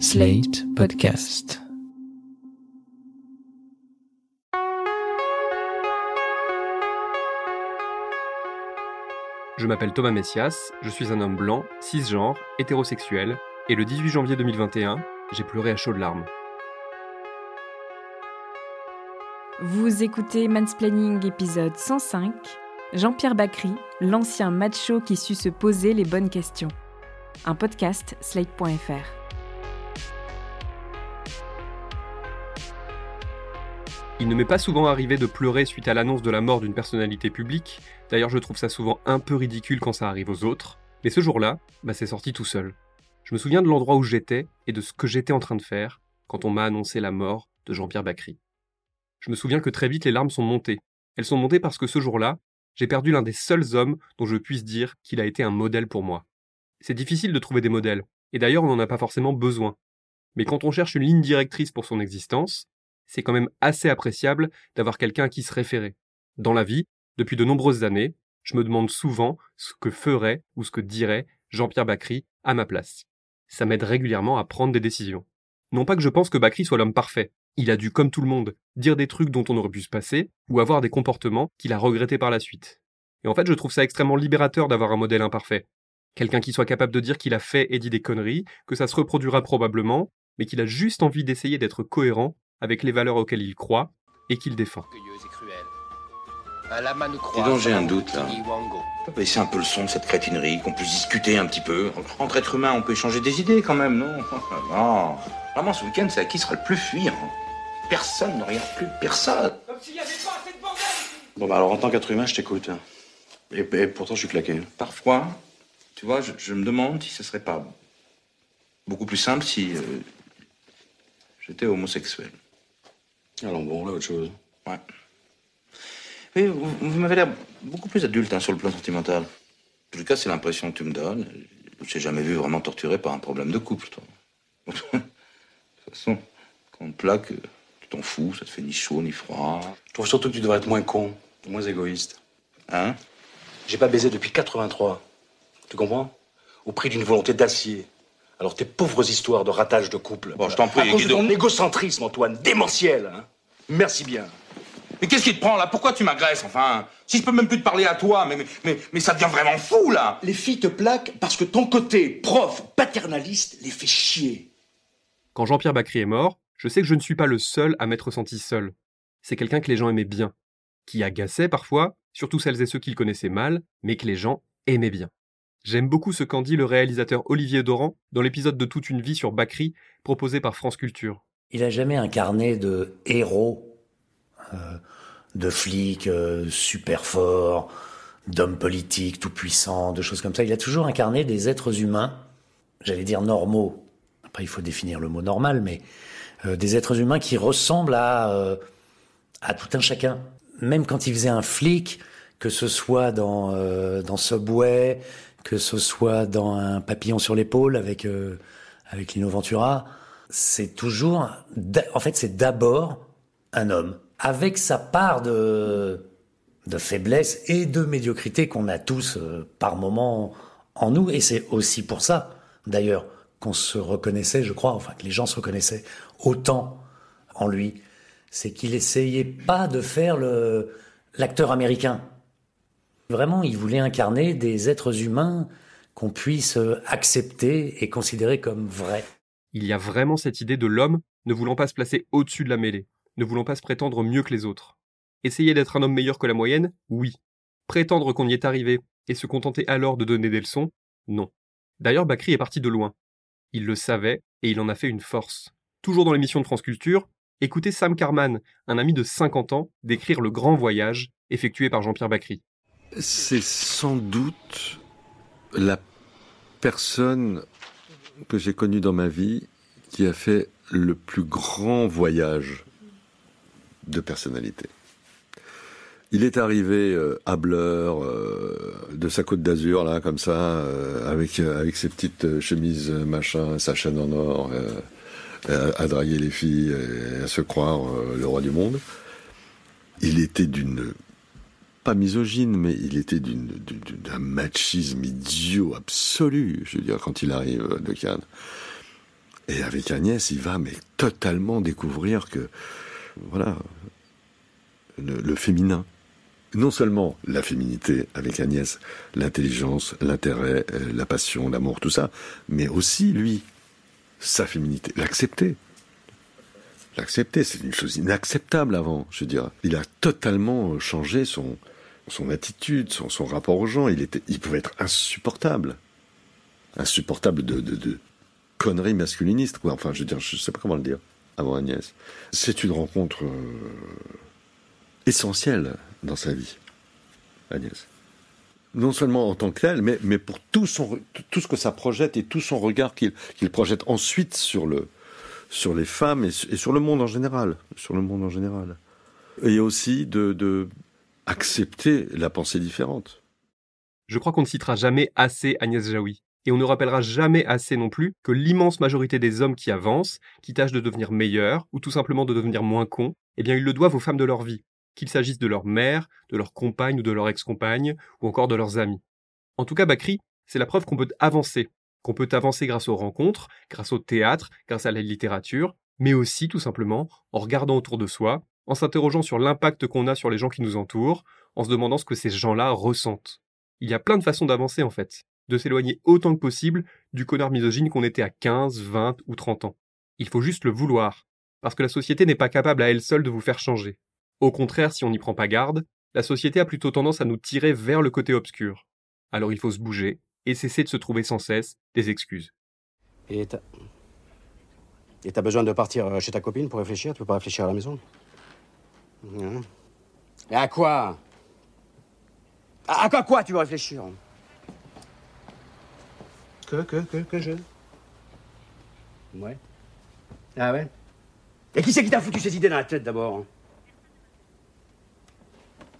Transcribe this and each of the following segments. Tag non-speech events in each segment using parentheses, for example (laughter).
Slate Podcast. Je m'appelle Thomas Messias, je suis un homme blanc, cisgenre, hétérosexuel, et le 18 janvier 2021, j'ai pleuré à chaudes larmes. Vous écoutez Mansplaining épisode 105, Jean-Pierre Bacry, l'ancien macho qui sut se poser les bonnes questions. Un podcast slate.fr. Il ne m'est pas souvent arrivé de pleurer suite à l'annonce de la mort d'une personnalité publique, d'ailleurs je trouve ça souvent un peu ridicule quand ça arrive aux autres, mais ce jour-là, bah, c'est sorti tout seul. Je me souviens de l'endroit où j'étais et de ce que j'étais en train de faire quand on m'a annoncé la mort de Jean-Pierre Bacry. Je me souviens que très vite les larmes sont montées. Elles sont montées parce que ce jour-là, j'ai perdu l'un des seuls hommes dont je puisse dire qu'il a été un modèle pour moi. C'est difficile de trouver des modèles, et d'ailleurs on n'en a pas forcément besoin. Mais quand on cherche une ligne directrice pour son existence, c'est quand même assez appréciable d'avoir quelqu'un à qui se référer. Dans la vie, depuis de nombreuses années, je me demande souvent ce que ferait ou ce que dirait Jean-Pierre Bacry à ma place. Ça m'aide régulièrement à prendre des décisions. Non pas que je pense que Bacry soit l'homme parfait. Il a dû, comme tout le monde, dire des trucs dont on aurait pu se passer, ou avoir des comportements qu'il a regrettés par la suite. Et en fait, je trouve ça extrêmement libérateur d'avoir un modèle imparfait. Quelqu'un qui soit capable de dire qu'il a fait et dit des conneries, que ça se reproduira probablement, mais qu'il a juste envie d'essayer d'être cohérent avec les valeurs auxquelles il croit et qu'il défend. Dis donc, j'ai un doute là. On peut baisser un peu le son de cette crétinerie, qu'on puisse discuter un petit peu. Entre êtres humains, on peut échanger des idées quand même, non? (laughs) Non. Vraiment, ce week-end, c'est à qui sera le plus fuyant. Personne ne regarde plus personne. Comme s'il n'y avait pas assez de bordel Bon, bah alors en tant qu'être humain, je t'écoute. Et, et pourtant, je suis claqué. Parfois, tu vois, je, je me demande si ce serait pas beaucoup plus simple si euh, j'étais homosexuel. Alors bon, là, autre chose. Ouais. Oui, vous, vous m'avez l'air beaucoup plus adulte hein, sur le plan sentimental. En tout cas, c'est l'impression que tu me donnes. Je t'ai jamais vu vraiment torturé par un problème de couple, toi. (laughs) de toute façon, quand on te plaque, tu t'en fous, ça te fait ni chaud ni froid. Je trouve surtout que tu devrais être moins con, moins égoïste. Hein? J'ai pas baisé depuis 83. Tu comprends? Au prix d'une volonté d'acier. Alors tes pauvres histoires de ratage de couple. Bon, je t'en prie, À cause de Guido. ton égocentrisme, Antoine, démentiel. Hein Merci bien. Mais qu'est-ce qui te prend là? Pourquoi tu m'agresses Enfin, si je peux même plus te parler à toi, mais, mais, mais, mais ça devient vraiment fou là Les filles te plaquent parce que ton côté prof paternaliste les fait chier. Quand Jean-Pierre Bacry est mort, je sais que je ne suis pas le seul à m'être senti seul. C'est quelqu'un que les gens aimaient bien, qui agaçait parfois, surtout celles et ceux qu'il connaissait mal, mais que les gens aimaient bien. J'aime beaucoup ce qu'en dit le réalisateur Olivier Doran dans l'épisode de Toute une vie sur Bacry proposé par France Culture. Il a jamais incarné de héros, euh, de flic euh, super fort, d'homme politique tout puissant, de choses comme ça. Il a toujours incarné des êtres humains, j'allais dire normaux. Après, il faut définir le mot normal, mais euh, des êtres humains qui ressemblent à à tout un chacun. Même quand il faisait un flic, que ce soit dans dans Subway, que ce soit dans un papillon sur l'épaule avec euh, avec Lino Ventura, c'est toujours, en fait, c'est d'abord un homme avec sa part de de faiblesse et de médiocrité qu'on a tous euh, par moment en nous, et c'est aussi pour ça, d'ailleurs, qu'on se reconnaissait, je crois, enfin que les gens se reconnaissaient autant en lui, c'est qu'il essayait pas de faire le l'acteur américain. Vraiment, il voulait incarner des êtres humains qu'on puisse euh, accepter et considérer comme vrais. Il y a vraiment cette idée de l'homme ne voulant pas se placer au-dessus de la mêlée, ne voulant pas se prétendre mieux que les autres. Essayer d'être un homme meilleur que la moyenne, oui. Prétendre qu'on y est arrivé et se contenter alors de donner des leçons, non. D'ailleurs, Bacry est parti de loin. Il le savait et il en a fait une force. Toujours dans l'émission de France Culture, écoutez Sam Carman, un ami de 50 ans, décrire le grand voyage effectué par Jean-Pierre Bacry. C'est sans doute la personne que j'ai connue dans ma vie qui a fait le plus grand voyage de personnalité. Il est arrivé euh, à Bleur, euh, de sa côte d'Azur, là, comme ça, euh, avec, avec ses petites chemises machin, sa chaîne en or, à, à draguer les filles et à se croire le roi du monde. Il était d'une pas misogyne, mais il était d'un machisme idiot absolu, je veux dire, quand il arrive de Cannes. Et avec Agnès, il va mais totalement découvrir que, voilà, le, féminin. Non seulement la féminité avec Agnès, l'intelligence, l'intérêt, euh, la passion, l'amour, tout ça, mais aussi lui, sa féminité, l'accepter. L'accepter, c'est une chose inacceptable avant, je veux dire. Il a totalement changé son, son attitude, son, son rapport aux gens. Il, était, il pouvait être insupportable. Insupportable de, de, conneries masculinistes, quoi. Enfin, je veux dire, je sais pas comment le dire, avant Agnès. C'est une rencontre euh, essentielle dans sa vie, Agnès. Non seulement en tant que telle, mais, mais pour tout, son, tout ce que ça projette et tout son regard qu'il projette ensuite sur, le, sur les femmes et, sur le monde en général. Sur le monde en général. Et aussi de accepter la pensée différente. Je crois qu'on ne citera jamais assez Agnès Jaoui. Et on ne rappellera jamais assez non plus que l'immense majorité des hommes qui avancent, qui tâchent de devenir meilleurs, ou tout simplement de devenir moins cons, eh bien ils le doivent aux femmes de leur vie, qu'il s'agisse de leur mère, de leur compagne ou de leur ex-compagne, ou encore de leurs amis. En tout cas, Bakri, c'est la preuve qu'on peut avancer, qu'on peut avancer grâce aux rencontres, grâce au théâtre, grâce à la littérature, mais aussi tout simplement en regardant autour de soi, en s'interrogeant sur l'impact qu'on a sur les gens qui nous entourent, en se demandant ce que ces gens-là ressentent. Il y a plein de façons d'avancer en fait, de s'éloigner autant que possible du connard misogyne qu'on était à 15, 20 ou 30 ans. Il faut juste le vouloir, parce que la société n'est pas capable à elle seule de vous faire changer. Au contraire, si on n'y prend pas garde, la société a plutôt tendance à nous tirer vers le côté obscur. Alors il faut se bouger et cesser de se trouver sans cesse des excuses. Et t'as... Besoin de partir euh, chez ta copine pour réfléchir? Tu peux pas réfléchir à la maison? Hein? Et à quoi? À quoi quoi tu veux réfléchir? Que, que, que, que je Ouais. Ah ouais? Et qui c'est qui t'a foutu ces idées dans la tête d'abord?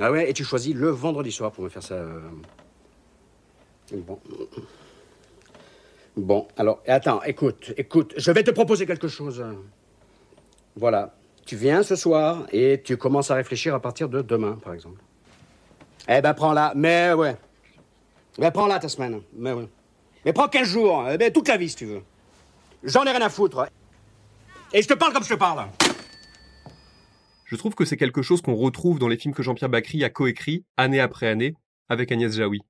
Ah ouais, et tu choisis le vendredi soir pour me faire ça. Euh. Bon. Bon, alors, attends, écoute, écoute, je vais te proposer quelque chose. Voilà. Tu viens ce soir et tu commences à réfléchir à partir de demain, par exemple. Eh ben, prends-la. Mais ouais. Mais prends-la ta semaine. Mais ouais. Mais prends 15 jours. Eh ben, toute la vie, si tu veux. J'en ai rien à foutre. Et je te parle comme je te parle. Je trouve que c'est quelque chose qu'on retrouve dans les films que Jean-Pierre Bacry a coécrits année après année avec Agnès Jaoui,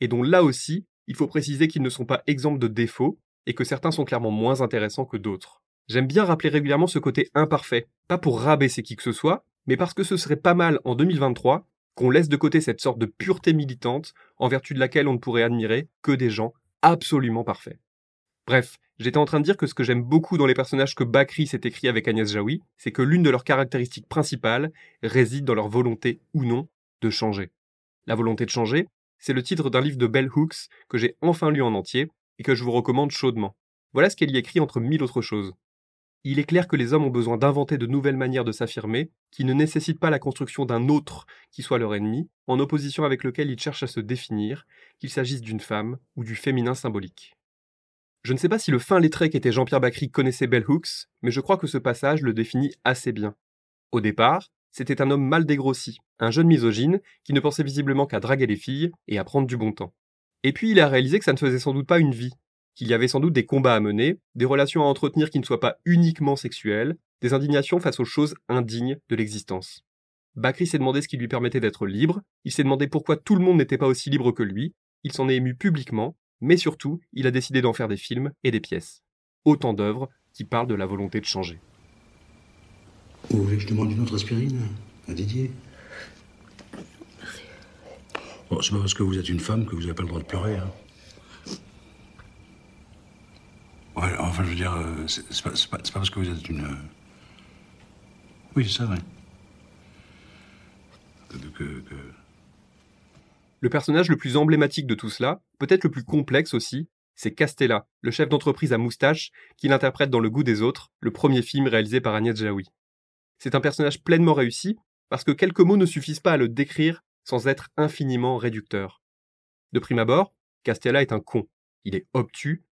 et dont là aussi, il faut préciser qu'ils ne sont pas exemples de défauts et que certains sont clairement moins intéressants que d'autres. J'aime bien rappeler régulièrement ce côté imparfait, pas pour rabaisser qui que ce soit, mais parce que ce serait pas mal en 2023 qu'on laisse de côté cette sorte de pureté militante en vertu de laquelle on ne pourrait admirer que des gens absolument parfaits. Bref, j'étais en train de dire que ce que j'aime beaucoup dans les personnages que Bakri s'est écrit avec Agnès Jaoui, c'est que l'une de leurs caractéristiques principales réside dans leur volonté ou non de changer. La volonté de changer, c'est le titre d'un livre de Bell Hooks que j'ai enfin lu en entier et que je vous recommande chaudement. Voilà ce qu'elle y écrit entre mille autres choses. Il est clair que les hommes ont besoin d'inventer de nouvelles manières de s'affirmer, qui ne nécessitent pas la construction d'un autre qui soit leur ennemi, en opposition avec lequel ils cherchent à se définir, qu'il s'agisse d'une femme ou du féminin symbolique. Je ne sais pas si le fin lettré qu'était Jean-Pierre Bacry connaissait Bell Hooks, mais je crois que ce passage le définit assez bien. Au départ, c'était un homme mal dégrossi, un jeune misogyne qui ne pensait visiblement qu'à draguer les filles et à prendre du bon temps. Et puis il a réalisé que ça ne faisait sans doute pas une vie, qu'il y avait sans doute des combats à mener, des relations à entretenir qui ne soient pas uniquement sexuelles, des indignations face aux choses indignes de l'existence. Bacry s'est demandé ce qui lui permettait d'être libre, il s'est demandé pourquoi tout le monde n'était pas aussi libre que lui, il s'en est ému publiquement, mais surtout, il a décidé d'en faire des films et des pièces. Autant d'œuvres qui parlent de la volonté de changer. Vous voulez que je demande une autre aspirine à Didier? Bon, c'est pas parce que vous êtes une femme que vous n'avez pas le droit de pleurer. Hein. Ouais, enfin, je veux dire, euh, c'est pas, pas, parce que vous êtes une. Euh, oui, c'est ça, ouais. que, que... Le personnage le plus emblématique de tout cela, peut-être le plus complexe aussi, c'est Castella, le chef d'entreprise à moustache, qui l'interprète dans Le goût des autres, le premier film réalisé par Agnès Jaoui. C'est un personnage pleinement réussi, parce que quelques mots ne suffisent pas à le décrire sans être infiniment réducteur. De prime abord, Castella est un con. Il est obtus,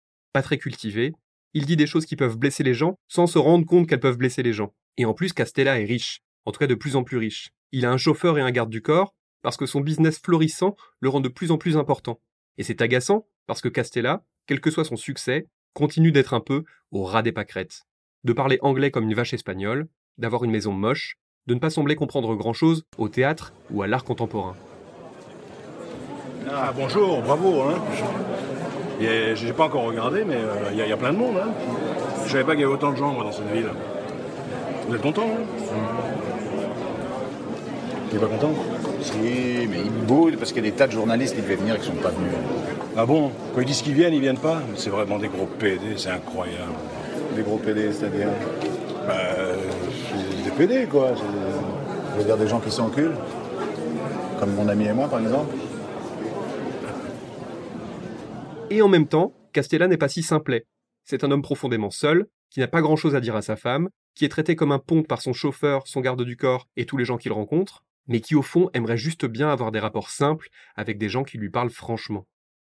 très cultivé, il dit des choses qui peuvent blesser les gens sans se rendre compte qu'elles peuvent blesser les gens. Et en plus, Castella est riche, en tout cas de plus en plus riche. Il a un chauffeur et un garde du corps, parce que son business florissant le rend de plus en plus important. Et c'est agaçant, parce que Castella, quel que soit son succès, continue d'être un peu au ras des pâquerettes, de parler anglais comme une vache espagnole, d'avoir une maison moche, de ne pas sembler comprendre grand-chose au théâtre ou à l'art contemporain. Ah, bonjour, bravo. Hein. J'ai pas encore regardé, mais il y, a plein de monde. Hein. Je savais pas qu'il y avait autant de gens moi, dans cette ville. Vous êtes content hein? Tu pas content? Si, mais ils boudent parce qu'il y a des tas de journalistes qui devaient venir et qui sont pas venus. Ah bon? Quand ils disent qu'ils viennent, ils viennent pas? C'est vraiment des gros PD, c'est incroyable. Des gros PD, c'est-à-dire? Bah, des PD, quoi. Vous voulez dire des gens qui s'enculent? Comme mon ami et moi, par exemple? Et en même temps, Castella n'est pas si simplet. C'est un homme profondément seul, qui n'a pas grand-chose à dire à sa femme, qui est traité comme un pont par son chauffeur, son garde du corps et tous les gens qu'il rencontre, mais qui au fond aimerait juste bien avoir des rapports simples avec des gens qui lui parlent franchement.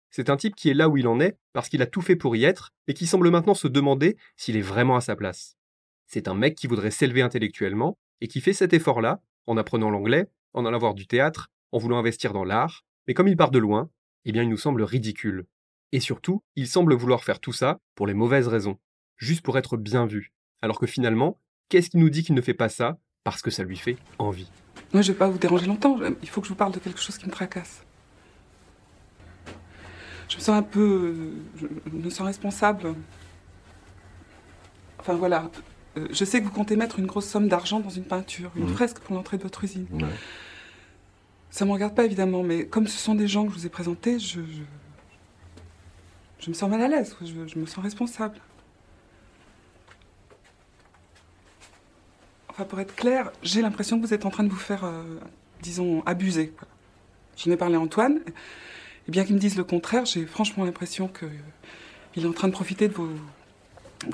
C'est un type qui est là où il en est parce qu'il a tout fait pour y être et qui semble maintenant se demander s'il est vraiment à sa place. C'est un mec qui voudrait s'élever intellectuellement et qui fait cet effort-là en apprenant l'anglais, en allant voir du théâtre, en voulant investir dans l'art, mais comme il part de loin, eh bien il nous semble ridicule. Et surtout, il semble vouloir faire tout ça pour les mauvaises raisons, juste pour être bien vu. Alors que finalement, qu'est-ce qui nous dit qu'il ne fait pas ça parce que ça lui fait envie? Moi, je vais pas vous déranger longtemps. Il faut que je vous parle de quelque chose qui me tracasse. Je me sens un peu. Je me sens responsable. Enfin voilà. Euh, je sais que vous comptez mettre une grosse somme d'argent dans une peinture, une Mhm. fresque pour l'entrée de votre usine. Ouais. Ça me regarde pas évidemment, mais comme ce sont des gens que je vous ai présentés, je. Je, je me sens mal à l'aise, je, me sens responsable. Enfin, pour être clair, j'ai l'impression que vous êtes en train de vous faire, euh, disons, abuser. quoi. J'en ai parlé à Antoine, et bien qu'il me dise le contraire, j'ai franchement l'impression que euh, est en train de profiter de vos,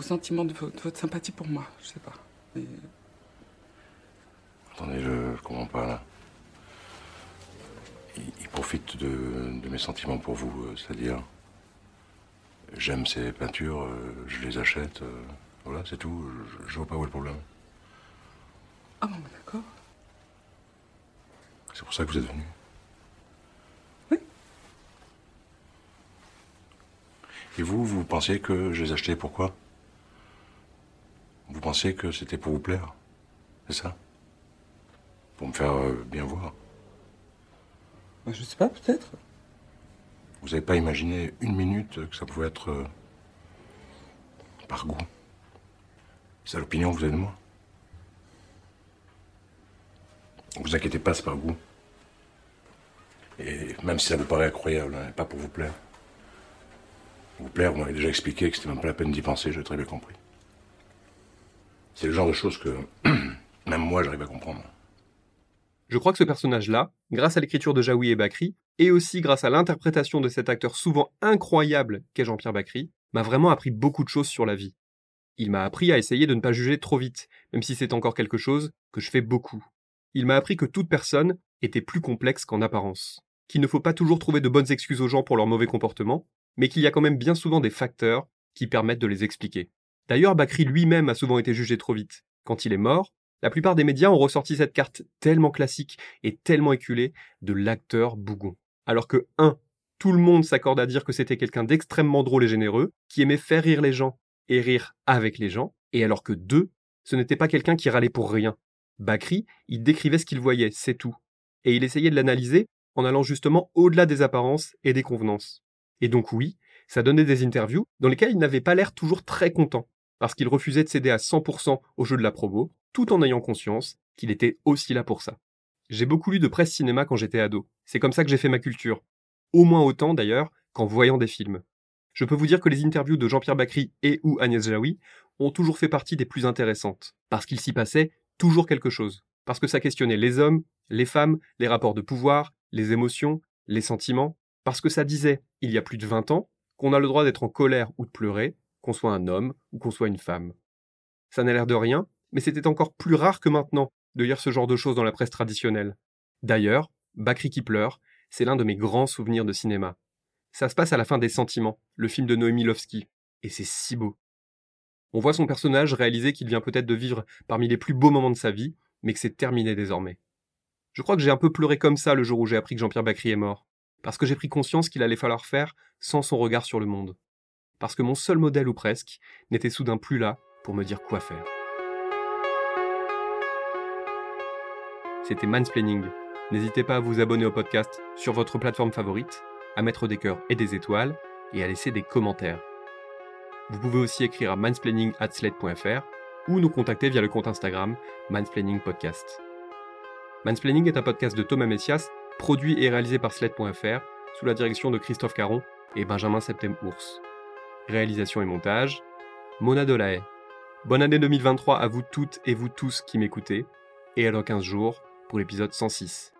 sentiments, de, vo- de votre sympathie pour moi. Je sais pas. Mais- Attendez, je, comprends pas là. Il, profite de, mes sentiments pour vous, euh, c'est-à-dire. J'aime ces peintures, euh, je les achète, euh, voilà, c'est tout. Je, je vois pas où est le problème. Ah bon, bah, d'accord. C'est pour ça que vous êtes venu. Oui. Et vous, vous pensiez que je les achetais pourquoi Vous pensiez que c'était pour vous plaire C'est ça? Pour me faire euh, bien voir Bah, je sais pas, peut-être. Vous n'avez pas imaginé une minute que ça pouvait être euh, par goût? C'est l'opinion que vous avez de moi. Vous inquiétez pas, c'est par goût. Et même si ça vous paraît incroyable, hein, pas pour vous plaire. Vous plaire, vous m'avez déjà expliqué que c'était même pas la peine d'y penser, j'ai très bien compris. C'est le genre de choses que (clears throat) même moi j'arrive à comprendre. Je crois que ce personnage-là, grâce à l'écriture de Jaoui et Bakri, et aussi grâce à l'interprétation de cet acteur souvent incroyable qu'est Jean-Pierre Bakri, m'a vraiment appris beaucoup de choses sur la vie. Il m'a appris à essayer de ne pas juger trop vite, même si c'est encore quelque chose que je fais beaucoup. Il m'a appris que toute personne était plus complexe qu'en apparence, qu'il ne faut pas toujours trouver de bonnes excuses aux gens pour leur mauvais comportement, mais qu'il y a quand même bien souvent des facteurs qui permettent de les expliquer. D'ailleurs, Bakri lui-même a souvent été jugé trop vite. Quand il est mort, la plupart des médias ont ressorti cette carte tellement classique et tellement éculée de l'acteur bougon. Alors que 1. Tout le monde s'accorde à dire que c'était quelqu'un d'extrêmement drôle et généreux, qui aimait faire rire les gens et rire avec les gens, et alors que 2. Ce n'était pas quelqu'un qui râlait pour rien. Bakri, il décrivait ce qu'il voyait, c'est tout. Et il essayait de l'analyser en allant justement au-delà des apparences et des convenances. Et donc oui, ça donnait des interviews dans lesquelles il n'avait pas l'air toujours très content, parce qu'il refusait de céder à 100% au jeu de la promo, tout en ayant conscience qu'il était aussi là pour ça. J'ai beaucoup lu de presse cinéma quand j'étais ado. C'est comme ça que j'ai fait ma culture. Au moins autant d'ailleurs qu'en voyant des films. Je peux vous dire que les interviews de Jean-Pierre Bacry et ou Agnès Jaoui ont toujours fait partie des plus intéressantes, parce qu'il s'y passait toujours quelque chose, parce que ça questionnait les hommes, les femmes, les rapports de pouvoir, les émotions, les sentiments, parce que ça disait, il y a plus de 20 ans, qu'on a le droit d'être en colère ou de pleurer, qu'on soit un homme ou qu'on soit une femme. Ça n'a l'air de rien, mais c'était encore plus rare que maintenant de lire ce genre de choses dans la presse traditionnelle. D'ailleurs, Bakri qui pleure, c'est l'un de mes grands souvenirs de cinéma. Ça se passe à la fin des Sentiments, le film de Noémie Lovski, et c'est si beau. On voit son personnage réaliser qu'il vient peut-être de vivre parmi les plus beaux moments de sa vie, mais que c'est terminé désormais. Je crois que j'ai un peu pleuré comme ça le jour où j'ai appris que Jean-Pierre Bacry est mort, parce que j'ai pris conscience qu'il allait falloir faire sans son regard sur le monde. parce que mon seul modèle ou presque n'était soudain plus là pour me dire quoi faire. C'était Mansplaining. N'hésitez pas à vous abonner au podcast sur votre plateforme favorite, à mettre des cœurs et des étoiles, et à laisser des commentaires. Vous pouvez aussi écrire à mansplaining.slate.fr ou nous contacter via le compte Instagram Mansplaining Podcast. Mansplaining est un podcast de Thomas Messias, produit et réalisé par Slate.fr, sous la direction de Christophe Caron et Benjamin Septem-Ours. Réalisation et montage, Mona Delahaye. Bonne année 2023 à vous toutes et vous tous qui m'écoutez, et à dans 15 jours pour l'épisode 106.